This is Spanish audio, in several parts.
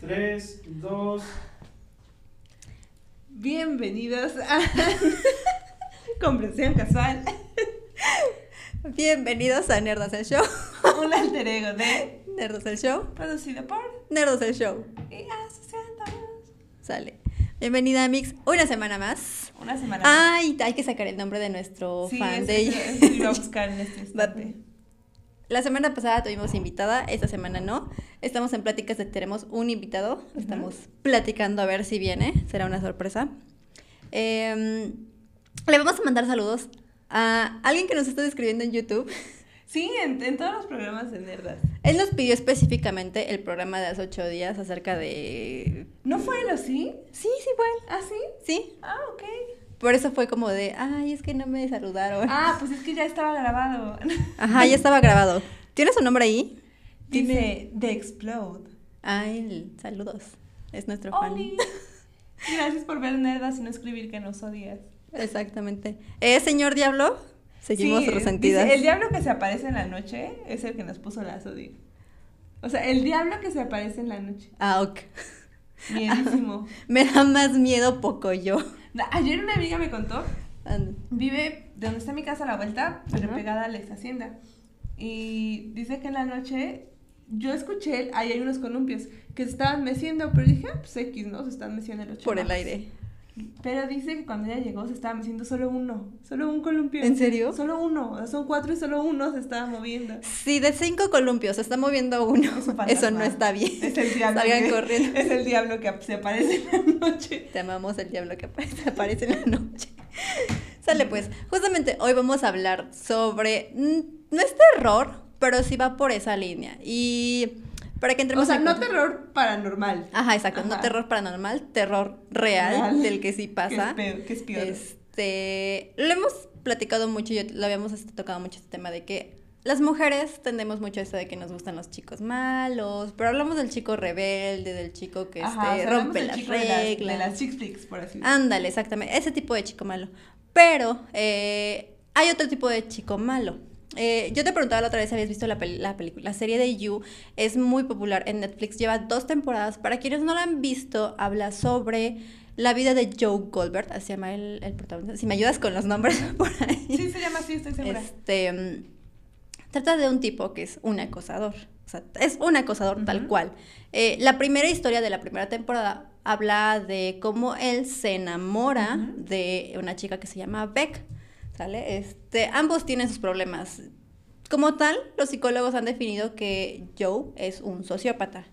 3, 2. Bienvenidos a Comprensión Casual, Bienvenidos a Nerdos el Show. un alter ego de Nerdos el Show. producido por Nerdos el Show. y asociados. Sale. Bienvenida, Mix. Una semana más. Una semana. Ay, hay que sacar el nombre de nuestro sí, fan de eso, eso iba a buscar en este instante. La semana pasada tuvimos invitada, esta semana no. Estamos en pláticas de tenemos un invitado. Estamos platicando a ver si viene. Será una sorpresa. Em, le vamos a mandar saludos a alguien que nos está escribiendo en YouTube. Sí, en, en todos los programas de Nerdas. Él nos pidió específicamente el programa de hace ocho días acerca de... ¿No fue él así? Sí, sí, fue él. ¿Ah, sí? Sí. Ah, ok. Por eso fue como de, ay, es que no me saludaron. Ah, pues es que ya estaba grabado. Ajá, ya estaba grabado. ¿Tienes su nombre ahí? Dice The Explode. Ay, saludos. Es nuestro fan. Oli. Gracias por ver Nerdas y no escribir que nos odias. Exactamente. ¿Eh, señor Diablo? Seguimos Sí, resentidas. dice, el diablo que se aparece en la noche es el que nos puso la odio. O sea, el diablo que se aparece en la noche. Ah, ok. Miedísimo. Me da más miedo poco yo. Ayer una amiga me contó, vive de donde está mi casa a la vuelta, pero pegada a la ex hacienda. Y dice que en la noche yo escuché, ahí hay unos columpios que se estaban meciendo, pero dije, ah, pues X, ¿no? Se están meciendo en los Por el aire. Pero dice que cuando ella llegó se estaba meciendo solo uno, solo un columpio. ¿En serio? Solo uno, son cuatro y solo uno se estaba moviendo. Si de cinco columpios se está moviendo uno, Es un eso no está bien. Es el diablo. Salgan que- corriendo. Es el diablo que se aparece en la noche. Te amamos el diablo que aparece, aparece en la noche. Sale pues, justamente hoy vamos a hablar sobre, no es terror, pero sí va por esa línea. Y para que entremos O sea, en no terror paranormal. Ajá, exacto, no terror paranormal, terror real, Real. del que sí pasa. Que es peor. Que es peor. Este, lo hemos platicado mucho, yo lo habíamos este, tocado mucho este tema de que las mujeres tendemos mucho eso de que nos gustan los chicos malos, pero hablamos del chico rebelde, del chico que Ajá, este, o sea, hablamos rompe las- reglas. De las, chick flicks, por así decirlo. Ándale, exactamente, ese tipo de chico malo. Pero eh, hay otro tipo de chico malo. Eh, yo te preguntaba la otra vez si habías visto la, pel- la película. La serie de You es muy popular en Netflix, lleva dos temporadas. Para quienes no la han visto, habla sobre la vida de Joe Goldberg, así se llama el, el protagonista. Si me ayudas con los nombres por ahí. Sí, se llama así, estoy segura. Este, mm, trata de un tipo que es un acosador. O sea, es un acosador tal cual. Eh, la primera historia de la primera temporada habla de cómo él se enamora de una chica que se llama Beck. ¿Sale? Este, ambos tienen sus problemas. Como tal, los psicólogos han definido que Joe es un sociópata.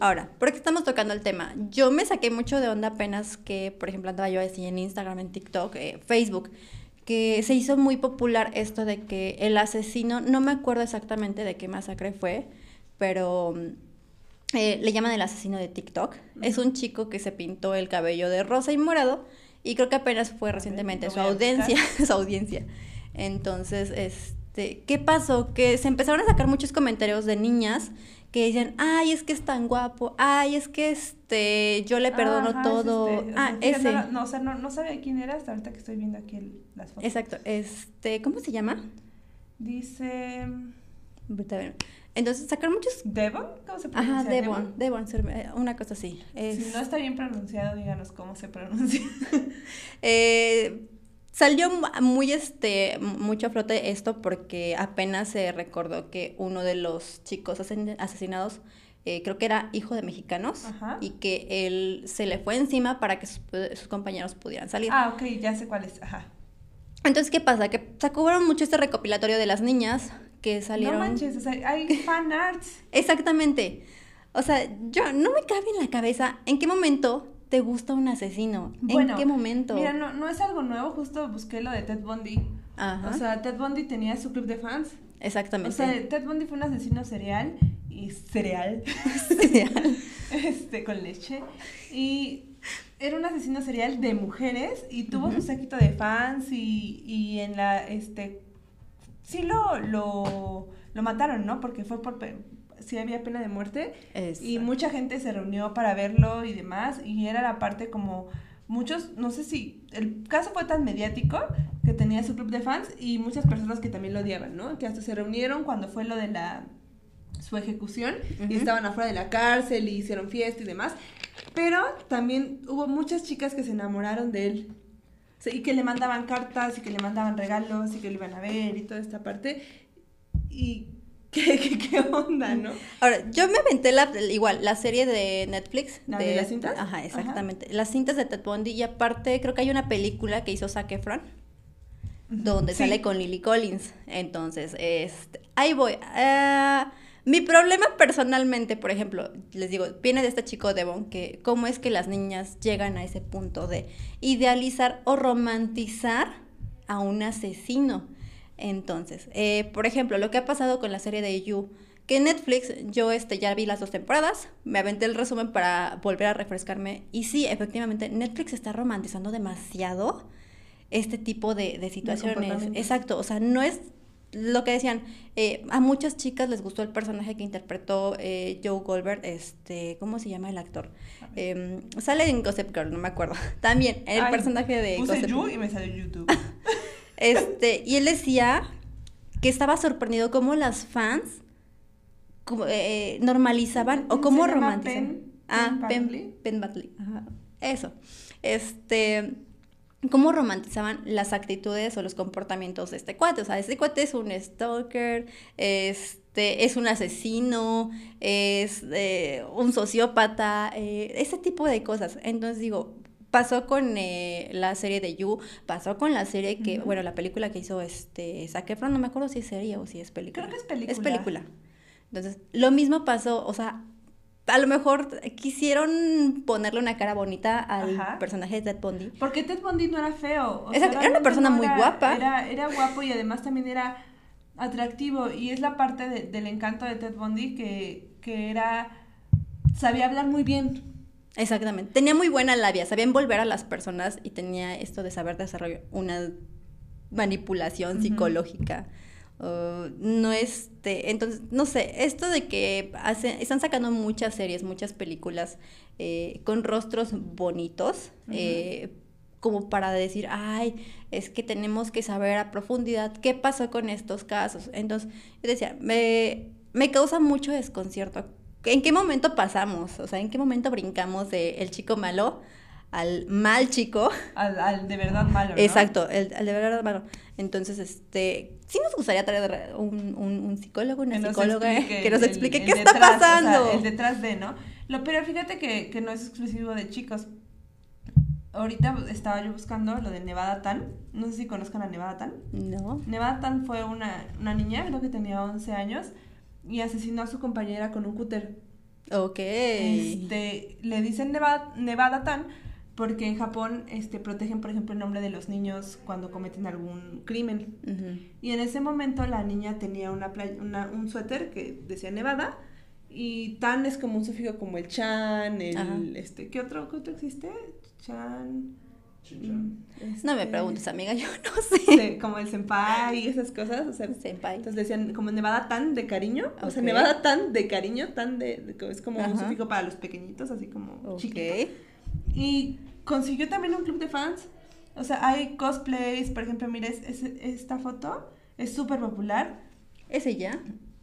Ahora, ¿por qué estamos tocando el tema? Yo me saqué mucho de onda apenas que, por ejemplo, andaba yo así en Instagram, en TikTok, eh, Facebook, que se hizo muy popular esto de que el asesino, no me acuerdo exactamente de qué masacre fue, pero mm, eh, le llaman el asesino de TikTok. Es un chico que se pintó el cabello de rosa y morado y creo que apenas fue recientemente su audiencia, su audiencia. Entonces, este, ¿qué pasó? Que se empezaron a sacar muchos comentarios de niñas que decían, ay, es que es tan guapo, ay, es que este, yo le perdono Ajá, es todo. este, ah, ese. No, no, o sea, no, no sabía quién era hasta ahorita que estoy viendo aquí el- las fotos. Exacto, este, ¿cómo se llama? Dice. Ahorita. Entonces sacaron muchos. ¿Devon? ¿Cómo se pronuncia? Ajá, Devon, Devon, eh, una cosa así. Es- Si no está bien pronunciado, díganos cómo se pronuncia. Eh, salió mu- muy este mucho a flote esto porque apenas se recordó que uno de los chicos asesinados eh, creo que era hijo de mexicanos Ajá. y que él se le fue encima para que sus, sus compañeros pudieran salir. ah, ok, ya sé cuál es. Ajá. Entonces, ¿qué pasa? Que sacaron mucho este recopilatorio de las niñas que salieron. No manches, o sea, hay fan arts. Exactamente. O sea, yo no me cabe en la cabeza en qué momento te gusta un asesino. Bueno, ¿En qué momento? Mira, no, no es algo nuevo, justo busqué lo de Ted Bundy. Ajá. O sea, Ted Bundy tenía su club de fans. Exactamente. O sea, Ted Bundy fue un asesino serial y cereal, Serial. este, con leche. Y era un asesino serial de mujeres y tuvo su séquito de fans y, y en la, este, sí lo, lo, lo mataron, ¿no? Porque fue por, sí había pena de muerte y mucha gente se reunió para verlo y demás y era la parte como muchos, no sé si el caso fue tan mediático que tenía su club de fans y muchas personas que también lo odiaban, ¿no? Que hasta se reunieron cuando fue lo de la su ejecución y estaban afuera de la cárcel y hicieron fiesta y demás. Pero también hubo muchas chicas que se enamoraron de él. Y que le mandaban cartas y que le mandaban regalos y que lo iban a ver y toda esta parte. Y qué, qué, qué onda, ¿no? Ahora, yo me aventé la, igual la serie de Netflix. ¿La de las cintas? Ajá, exactamente. Las cintas de Ted Bundy y aparte creo que hay una película que hizo Zac Efron donde Sí. sale con Lily Collins. Entonces, este, ahí voy. Ah, mi problema personalmente, por ejemplo, les digo, viene de este chico Devon, que cómo es que las niñas llegan a ese punto de idealizar o romantizar a un asesino. Entonces, eh, por ejemplo, lo que ha pasado con la serie de You, que Netflix yo este, ya vi las dos temporadas, me aventé el resumen para volver a refrescarme, y sí, efectivamente, Netflix está romantizando demasiado este tipo de, de situaciones. Exacto, o sea, no es lo que decían, eh, a muchas chicas les gustó el personaje que interpretó eh, Joe Goldberg, este, ¿cómo se llama el actor? Em, sale en Gossip Girl, no me acuerdo. También, el Ay, personaje de Puse Gossip You y me salió YouTube. este, y él decía que estaba sorprendido cómo las fans como, eh, normalizaban o cómo romantizaban. Penn- ah, Badley. Penn Badley, ajá, Eso. Este, cómo romantizaban las actitudes o los comportamientos de este cuate. O sea, este cuate es un stalker, este, es un asesino, es eh, un sociópata, eh, ese tipo de cosas. Entonces digo, pasó con eh, la serie de You, pasó con la serie que, bueno, la película que hizo este Zac Efron, no me acuerdo si es serie o si es película. Creo que es película. Es película. Entonces, lo mismo pasó, o sea, a lo mejor quisieron ponerle una cara bonita al Ajá. personaje de Ted Bundy. Porque Ted Bundy no era feo. o Exacto, era una persona muy era- guapa. Era, era guapo y además también era atractivo. Y es la parte de- del encanto de Ted Bundy que, que era. Sabía hablar muy bien. Exactamente. Tenía muy buena labia, sabía envolver a las personas y tenía esto de saber desarrollar una manipulación psicológica. Uh, no este, entonces, no sé, esto de que están sacando muchas series, muchas películas eh, con rostros bonitos, eh, como para decir, ay, es que tenemos que saber a profundidad qué pasó con estos casos. Entonces, yo decía, me, me causa mucho desconcierto. ¿En qué momento pasamos? O sea, ¿en qué momento brincamos de el chico malo al mal chico? Al, al de verdad malo. ¿no? Exacto, el, el de verdad malo. Entonces, este, sí nos gustaría traer un, un, un psicólogo, una Que nos psicóloga explique que nos explique el qué está detrás, o sea, pasando. el detrás de, ¿no? Lo, pero fíjate que, que no es exclusivo de chicos. Ahorita estaba yo buscando lo de Nevada Tan. No sé si conozcan a Nevada Tan. No. Nevada Tan fue una, una niña, creo que tenía 11 años, y asesinó a su compañera con un cúter. Ok. Este, le dicen Nevada, Nevada Tan porque en Japón este, protegen, por ejemplo, el nombre de los niños cuando cometen algún crimen. Y en ese momento la niña tenía una, play- una- un suéter que decía Nevada. Y tan es como un sufijo como el chan, el Ajá. este, ¿qué otro, qué otro existe? Chan. Mm, No me este, preguntes, amiga, yo no sé. como el senpai y esas cosas, o sea, Senpai. entonces decían como Nevada tan de cariño, o sea. Nevada tan de cariño, tan de, de- es como un sufijo para los pequeñitos, así como Ok. chiquito. Y consiguió también un club de fans. O sea, hay cosplays, por ejemplo, mires, esta foto es súper popular. ¿Es ella?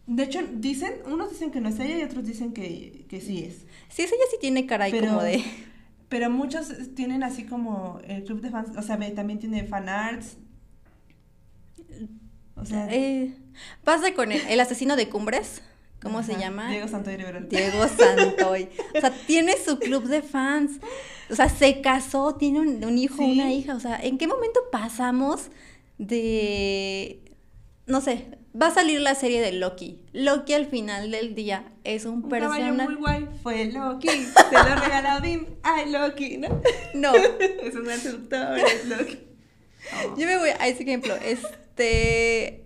De hecho, dicen, unos dicen que no es ella y otros dicen que, que sí es. Sí, es ella sí tiene cara Pero- como de... Pero muchos tienen así como el club de fans, o sea, también tiene fanarts. O sea, Eh, pasa con el, el asesino de Cumbres, ¿cómo se llama? Diego Santoy Rivera. Diego Santoy. O sea, tiene su club de fans. O sea, se casó, tiene un, un hijo, Sí. una hija. O sea, ¿en qué momento pasamos de... No sé, va a salir la serie de Loki. Loki al final del día es un, Un personaje... muy guay fue Loki. Se lo regaló Odín. Ay, Loki, ¿no? No, es un seductor, es Loki. Oh. yo me voy a ese ejemplo. Este...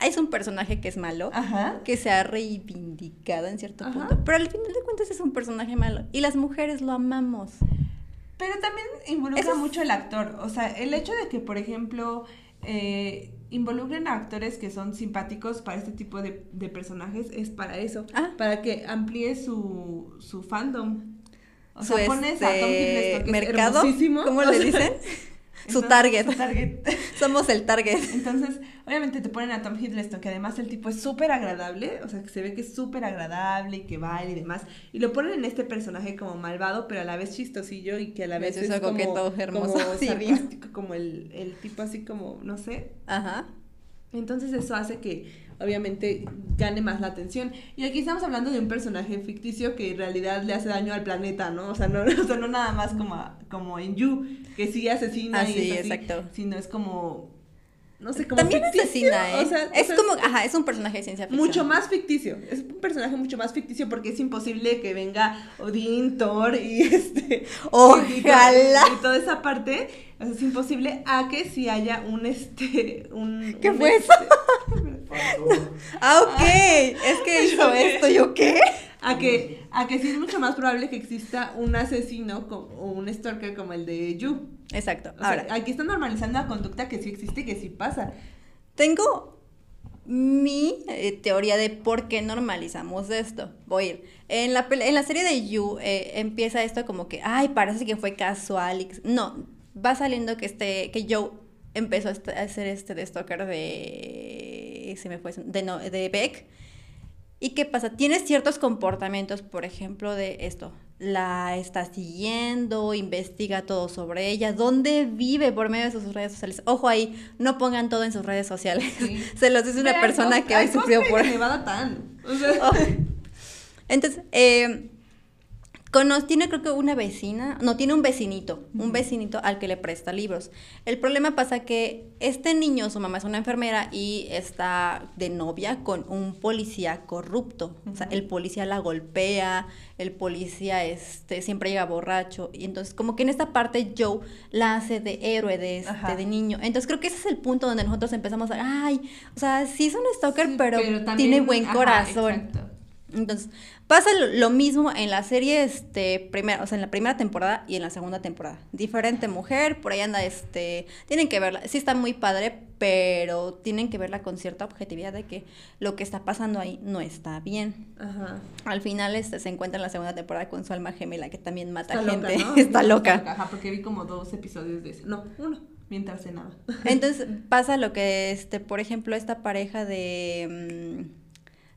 Es un personaje que es malo. Ajá. que se ha reivindicado en cierto Ajá. punto. Pero al final de cuentas es un personaje malo. Y las mujeres lo amamos. Pero también involucra Eso mucho el actor. O sea, el hecho de que, por ejemplo, eh, involucren a actores que son simpáticos para este tipo de, de personajes es para eso. Ah. Para que amplíe su, su fandom. O Su, sea, pones a Tom este, Hiddleston, que es mercado. ¿cómo le dicen? Su target. su target. Somos el target. Entonces, obviamente te ponen a Tom Hiddleston, que además el tipo es súper agradable, o sea, que se ve que es súper agradable y que baila y demás, y lo ponen en este personaje como malvado, pero a la vez chistosillo y que a la vez es como, coqueto, hermoso, como sarcástico, como el, el tipo así como, no sé. Ajá. Entonces eso hace que obviamente gane más la atención. Y aquí estamos hablando de un personaje ficticio que en realidad le hace daño al planeta, ¿no? O sea, no, o sea, no nada más como, como en You, que sí asesina Ah, y sí, es así, exacto. sino es como, no sé, como También ficticio, asesina, ¿eh? o sea, es o sea, como, ajá, es un personaje de ciencia ficción. mucho más ficticio. Es un personaje mucho más ficticio porque es imposible que venga Odín, Thor y este. Ojalá. Y, y toda esa parte. O sea, es imposible a que si haya un este. Un, ¿Qué un, fue este, Ah, ok. Es que hizo esto, ¿yo qué? A que, a que sí es mucho más probable que exista un asesino co- o un stalker como el de You. Exacto. O sea, Ahora, aquí están normalizando la conducta que sí existe y que sí pasa. tengo mi eh, teoría de por qué normalizamos esto. Voy a ir. En la, en la serie de You eh, empieza esto como que, ay, parece que fue casual. No, va saliendo que este que Joe empezó a hacer este de stalker de... Se me fue, de, no, de Beck. ¿Y qué pasa? Tiene ciertos comportamientos, por ejemplo, de esto. La está siguiendo, investiga todo sobre ella, dónde vive por medio de sus redes sociales. Ojo ahí, no pongan todo en sus redes sociales. Sí. Se los dice una Mira, persona que hoy sufrió por... Nevada Tan. O sea, Oh. Entonces, eh, cono- tiene creo que una vecina, no, tiene un vecinito, un vecinito al que le presta libros. El problema pasa que este niño, su mamá es una enfermera y está de novia con un policía corrupto. O sea, el policía la golpea, el policía este, siempre llega borracho. Y entonces, como que en esta parte Joe la hace de héroe, de, este, de niño. Entonces, creo que ese es el punto donde nosotros empezamos a, ay, o sea, sí es un stalker, sí, pero, también- tiene buen ajá, corazón. exacto. Entonces, pasa lo, mismo en la serie, este, primera, o sea, en la primera temporada y en la segunda temporada. Diferente mujer, por ahí anda, este, tienen que verla, sí está muy padre, pero tienen que verla con cierta objetividad de que lo que está pasando ahí no está bien. Ajá. Al final, este, se encuentra en la segunda temporada con su alma gemela, que también mata Está gente. loca, ¿no? está loca. Ajá, porque vi como dos episodios de ese. No, uno, mientras cenaba. Entonces pasa lo que, este, por ejemplo, esta pareja de, mm,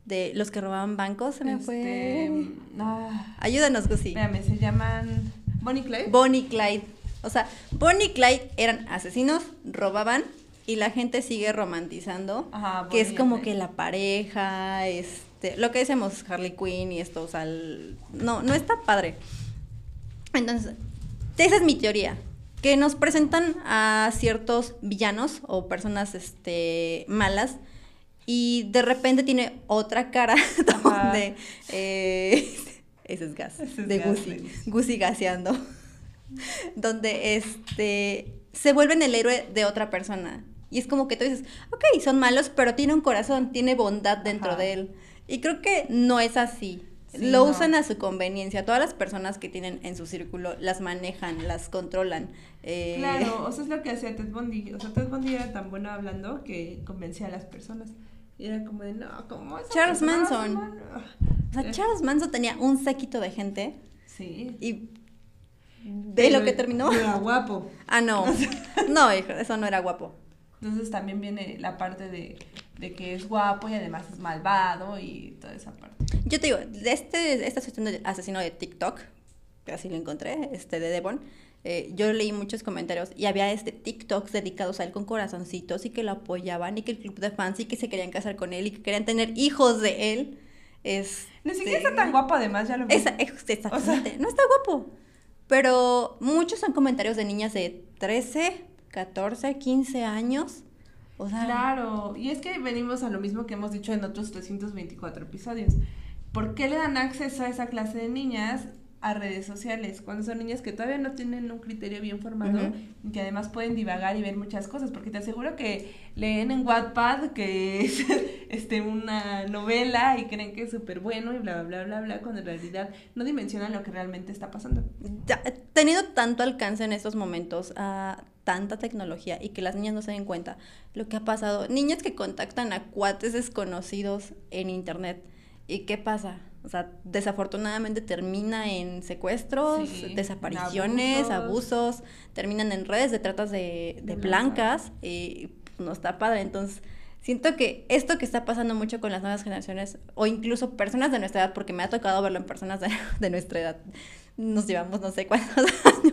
de los que robaban bancos, se me Este, fue. ah, Ayúdanos, Gusi. espérame, se llaman Bonnie Clyde. Bonnie Clyde. O sea, Bonnie y Clyde eran asesinos, robaban y la gente sigue romantizando. Ajá, que es como que la pareja, este, lo que decimos Harley Quinn y esto, o sea, el- no, no está padre. Entonces, esa es mi teoría. Que nos presentan a ciertos villanos o personas este, malas y de repente tiene otra cara donde... eh, ese es gas, Ese es de Gucci. Gucci gaseando. donde este se vuelven el héroe de otra persona. Y es como que tú dices, ok, son malos, pero tiene un corazón, tiene bondad dentro Ajá. de él. Y creo que no es así. Sí, Lo no. usan a su conveniencia. Todas las personas que tienen en su círculo las manejan, las controlan. eh, Claro, o sea, es lo que hacía Ted Bundy. O sea, Ted Bundy era tan bueno hablando que convencía a las personas. Y era como de, no, ¿cómo esa Charles Manson. hace mal?" O sea, Charles Manson tenía un séquito de gente Sí. y ve lo Pero que terminó. Era guapo. Ah, no. No, hijo, eso no era guapo. Entonces también viene la parte de, de que es guapo y además es malvado y toda esa parte. Yo te digo, de este, este asesino de, asesino de TikTok, que así lo encontré, este de Devon, eh, yo leí muchos comentarios y había este TikToks dedicados a él con corazoncitos y que lo apoyaban y que el club de fans y que se querían casar con él y que querían tener hijos de él. Es, Ni siquiera está tan guapo además, ya lo vi. Esa, ex- exactamente, no está guapo. Pero muchos son comentarios de niñas de 13, 14, 15 años. O sea, Claro, y es que venimos a lo mismo que hemos dicho en otros 324 episodios. ¿Por qué le dan acceso a esa clase de niñas a redes sociales? Cuando son niñas que todavía no tienen un criterio bien formado y que además pueden divagar y ver muchas cosas, porque te aseguro que leen en Wattpad que es este, una novela y creen que es súper bueno y bla, bla, bla, bla, bla, cuando en realidad no dimensionan lo que realmente está pasando. ya, teniendo tanto alcance en estos momentos a tanta tecnología y que las niñas no se den cuenta lo que ha pasado. Niñas que contactan a cuates desconocidos en internet. ¿Y qué pasa? O sea, desafortunadamente termina en secuestros, Sí, desapariciones, abusos. abusos. terminan en redes de tratas de, de De blancas y pues, no está padre. Entonces, siento que esto que está pasando mucho con las nuevas generaciones, o incluso personas de nuestra edad, porque me ha tocado verlo en personas de, de nuestra edad, nos llevamos no sé cuántos años,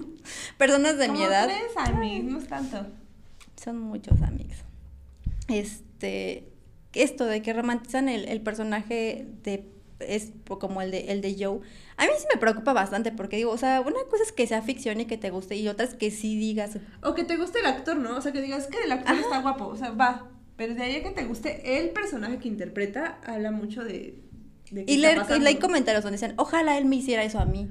personas de mi edad. tres años, no es tanto. Son muchos amigos. Este, esto de que romantizan el, el personaje de es como el de el de Joe. A mí sí me preocupa bastante porque digo, o sea, una cosa es que sea ficción y que te guste y otra es que sí digas, O que te guste el actor, ¿no? O sea, que digas que el actor está guapo, o sea, va. Pero de ahí a que te guste el personaje que interpreta, habla mucho de... de qué y leer, y leer comentarios donde dicen, ojalá él me hiciera eso a mí.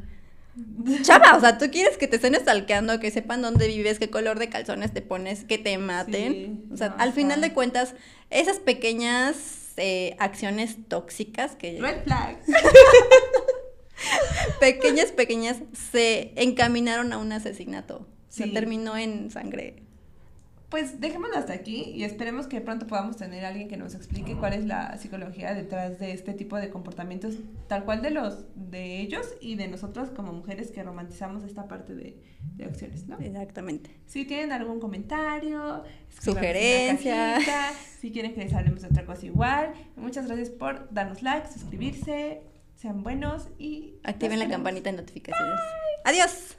Chava, o sea, tú quieres que te estén stalkeando, que sepan dónde vives, qué color de calzones te pones, que te maten. Sí, o sea, no, al final de cuentas, esas pequeñas eh, acciones tóxicas que Red flag. pequeñas, pequeñas, se encaminaron a un asesinato. Sí. terminó en sangre. Pues dejémoslo hasta aquí y esperemos que pronto podamos tener a alguien que nos explique cuál es la psicología detrás de este tipo de comportamientos, tal cual de los de ellos y de nosotros como mujeres que romantizamos esta parte de, de acciones, ¿no? Exactamente. Si tienen algún comentario, Sugerencia. cajita, si quieren que les hablemos de otra cosa igual. Muchas gracias por darnos like, suscribirse, sean buenos y Activen la campanita de notificaciones. Adiós.